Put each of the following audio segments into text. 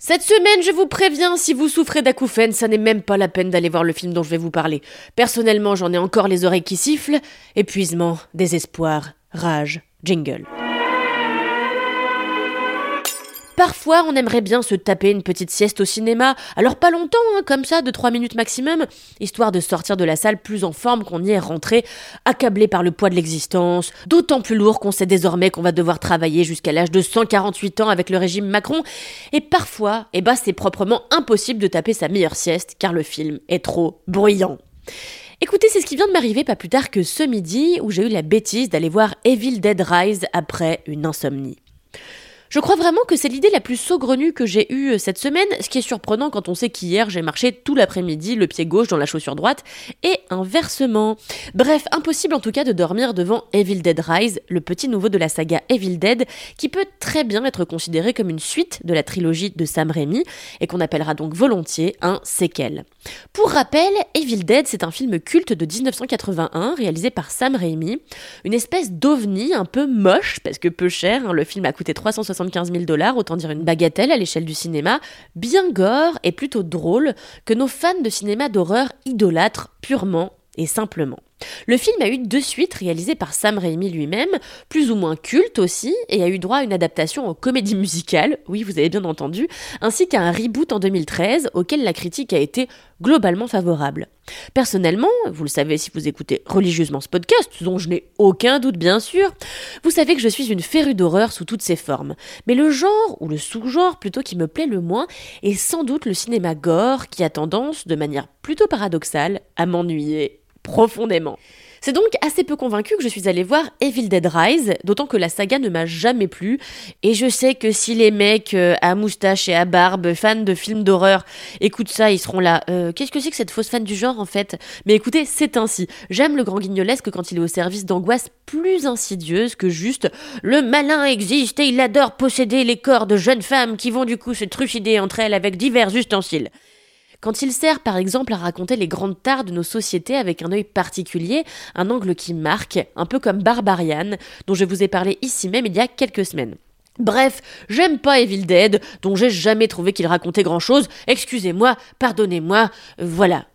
Cette semaine, je vous préviens, si vous souffrez d'acouphènes, ça n'est même pas la peine d'aller voir le film dont je vais vous parler. Personnellement, j'en ai encore les oreilles qui sifflent. Épuisement, désespoir, rage, jingle. Parfois, on aimerait bien se taper une petite sieste au cinéma, alors pas longtemps, hein, comme ça, de 3 minutes maximum, histoire de sortir de la salle plus en forme qu'on y est rentré, accablé par le poids de l'existence, d'autant plus lourd qu'on sait désormais qu'on va devoir travailler jusqu'à l'âge de 148 ans avec le régime Macron, et parfois, eh ben, c'est proprement impossible de taper sa meilleure sieste, car le film est trop bruyant. Écoutez, c'est ce qui vient de m'arriver pas plus tard que ce midi, où j'ai eu la bêtise d'aller voir Evil Dead Rise après une insomnie. Je crois vraiment que c'est l'idée la plus saugrenue que j'ai eue euh, cette semaine, ce qui est surprenant quand on sait qu'hier j'ai marché tout l'après-midi le pied gauche dans la chaussure droite, et inversement. Bref, impossible en tout cas de dormir devant Evil Dead Rise, le petit nouveau de la saga Evil Dead, qui peut très bien être considéré comme une suite de la trilogie de Sam Raimi, et qu'on appellera donc volontiers un séquel. Pour rappel, Evil Dead, c'est un film culte de 1981 réalisé par Sam Raimi, une espèce d'ovni un peu moche, parce que peu cher, hein, le film a coûté 375 000 dollars, autant dire une bagatelle à l'échelle du cinéma, bien gore et plutôt drôle, que nos fans de cinéma d'horreur idolâtrent purement et simplement. Le film a eu deux suites réalisées par Sam Raimi lui-même, plus ou moins culte aussi, et a eu droit à une adaptation en comédie musicale, oui vous avez bien entendu, ainsi qu'à un reboot en 2013 auquel la critique a été globalement favorable. Personnellement, vous le savez si vous écoutez religieusement ce podcast, dont je n'ai aucun doute bien sûr, vous savez que je suis une férue d'horreur sous toutes ses formes. Mais le genre, ou le sous-genre plutôt qui me plaît le moins, est sans doute le cinéma gore qui a tendance, de manière plutôt paradoxale, à m'ennuyer profondément. C'est donc assez peu convaincu que je suis allée voir Evil Dead Rise, d'autant que la saga ne m'a jamais plu. Et je sais que si les mecs euh, à moustache et à barbe, fans de films d'horreur, écoutent ça, ils seront là. Euh, Qu'est-ce que c'est que cette fausse fan du genre en fait? Mais écoutez, c'est ainsi. J'aime le grand guignolesque quand il est au service d'angoisse plus insidieuse que juste le malin existe et il adore posséder les corps de jeunes femmes qui vont du coup se trucider entre elles avec divers ustensiles. Quand il sert par exemple à raconter les grandes tares de nos sociétés avec un œil particulier, un angle qui marque, un peu comme Barbarian, dont je vous ai parlé ici même il y a quelques semaines. Bref, j'aime pas Evil Dead, dont j'ai jamais trouvé qu'il racontait grand chose. Excusez-moi, pardonnez-moi, voilà.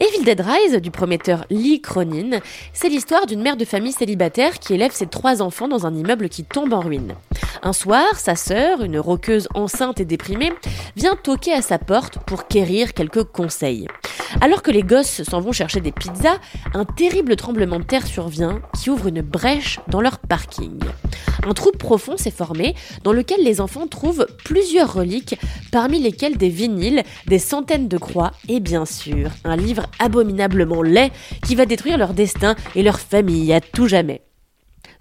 Evil Dead Rise du prometteur Lee Cronin, c'est l'histoire d'une mère de famille célibataire qui élève ses trois enfants dans un immeuble qui tombe en ruine. Un soir, sa sœur, une roqueuse enceinte et déprimée, vient toquer à sa porte pour quérir quelques conseils. Alors que les gosses s'en vont chercher des pizzas, un terrible tremblement de terre survient qui ouvre une brèche dans leur parking. Un trou profond s'est formé dans lequel les enfants trouvent plusieurs reliques, parmi lesquelles des vinyles, des centaines de croix et bien sûr un livre abominablement laid qui va détruire leur destin et leur famille à tout jamais.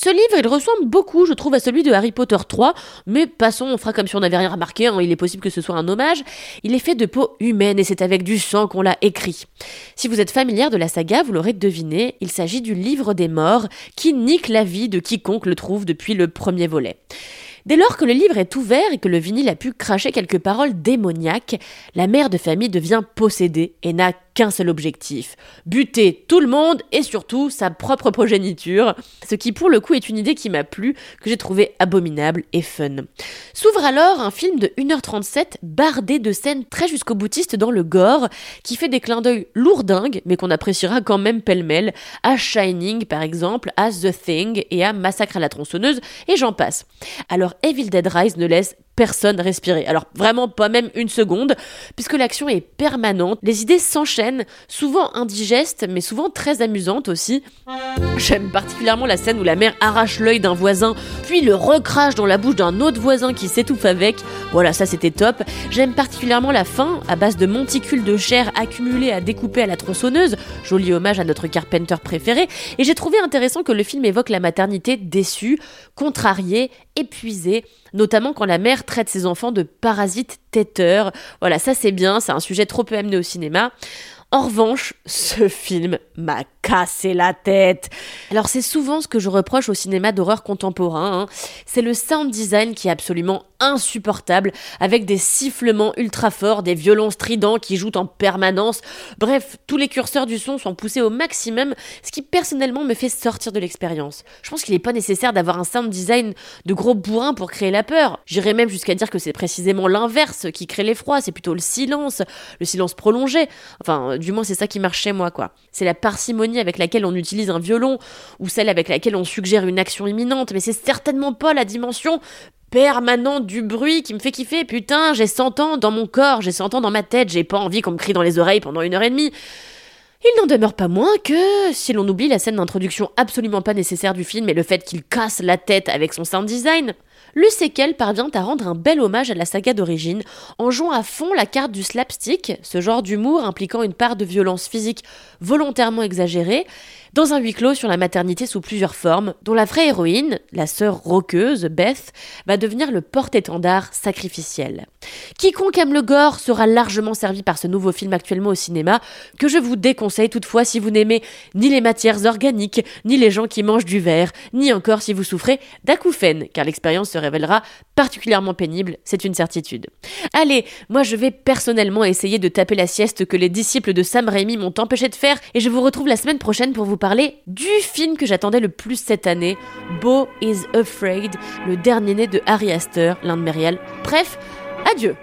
Ce livre, il ressemble beaucoup, je trouve, à celui de Harry Potter 3, mais passons, on fera comme si on n'avait rien remarqué, hein, il est possible que ce soit un hommage. Il est fait de peau humaine et c'est avec du sang qu'on l'a écrit. Si vous êtes familière de la saga, vous l'aurez deviné, il s'agit du livre des morts qui nique la vie de quiconque le trouve depuis le premier volet. Dès lors que le livre est ouvert et que le vinyle a pu cracher quelques paroles démoniaques, la mère de famille devient possédée et n'a qu'un seul objectif, buter tout le monde et surtout sa propre progéniture, ce qui pour le coup est une idée qui m'a plu, que j'ai trouvé abominable et fun. S'ouvre alors un film de 1h37 bardé de scènes très jusqu'au boutiste dans le gore, qui fait des clins d'œil lourdingues, mais qu'on appréciera quand même pêle-mêle, à Shining par exemple, à The Thing et à Massacre à la tronçonneuse, et j'en passe. Alors Evil Dead Rise ne laisse personne respirer. Alors vraiment pas même une seconde, puisque l'action est permanente, les idées s'enchaînent, souvent indigestes, mais souvent très amusantes aussi. J'aime particulièrement la scène où la mère arrache l'œil d'un voisin, puis le recrache dans la bouche d'un autre voisin qui s'étouffe avec. Voilà, ça c'était top. J'aime particulièrement la fin, à base de monticules de chair accumulés à découper à la tronçonneuse, joli hommage à notre Carpenter préféré, et j'ai trouvé intéressant que le film évoque la maternité déçue, contrariée, épuisée, notamment quand la mère traite ses enfants de parasites têteurs. Voilà, ça c'est bien, c'est un sujet trop peu amené au cinéma. En revanche, ce film m'a cassé la tête. Alors c'est souvent ce que je reproche au cinéma d'horreur contemporain, hein. c'est le sound design qui est absolument insupportable, avec des sifflements ultra forts, des violons stridents qui jouent en permanence. Bref, tous les curseurs du son sont poussés au maximum, ce qui personnellement me fait sortir de l'expérience. Je pense qu'il n'est pas nécessaire d'avoir un sound design de gros bourrin pour créer la peur. J'irais même jusqu'à dire que c'est précisément l'inverse qui crée l'effroi, c'est plutôt le silence, le silence prolongé. Enfin, du moins c'est ça qui marche chez moi, quoi. C'est la parcimonie avec laquelle on utilise un violon, ou celle avec laquelle on suggère une action imminente, mais c'est certainement pas la dimension permanente du bruit qui me fait kiffer. Putain, j'ai 100 ans dans mon corps, j'ai 100 ans dans ma tête, j'ai pas envie qu'on me crie dans les oreilles pendant une heure et demie. Il n'en demeure pas moins que, si l'on oublie la scène d'introduction absolument pas nécessaire du film et le fait qu'il casse la tête avec son sound design, le séquel parvient à rendre un bel hommage à la saga d'origine en jouant à fond la carte du slapstick, ce genre d'humour impliquant une part de violence physique volontairement exagérée, dans un huis clos sur la maternité sous plusieurs formes, dont la vraie héroïne, la sœur roqueuse, Beth, va devenir le porte-étendard sacrificiel. Quiconque aime le gore sera largement servi par ce nouveau film actuellement au cinéma, que je vous déconseille toutefois si vous n'aimez ni les matières organiques, ni les gens qui mangent du verre, ni encore si vous souffrez d'acouphènes, car l'expérience se révélera particulièrement pénible, c'est une certitude. Allez, moi je vais personnellement essayer de taper la sieste que les disciples de Sam Raimi m'ont empêché de faire, et je vous retrouve la semaine prochaine pour vous parler du film que j'attendais le plus cette année, Beau is Afraid, le dernier né de Harry Astor, l'un de mes. Bref, adieu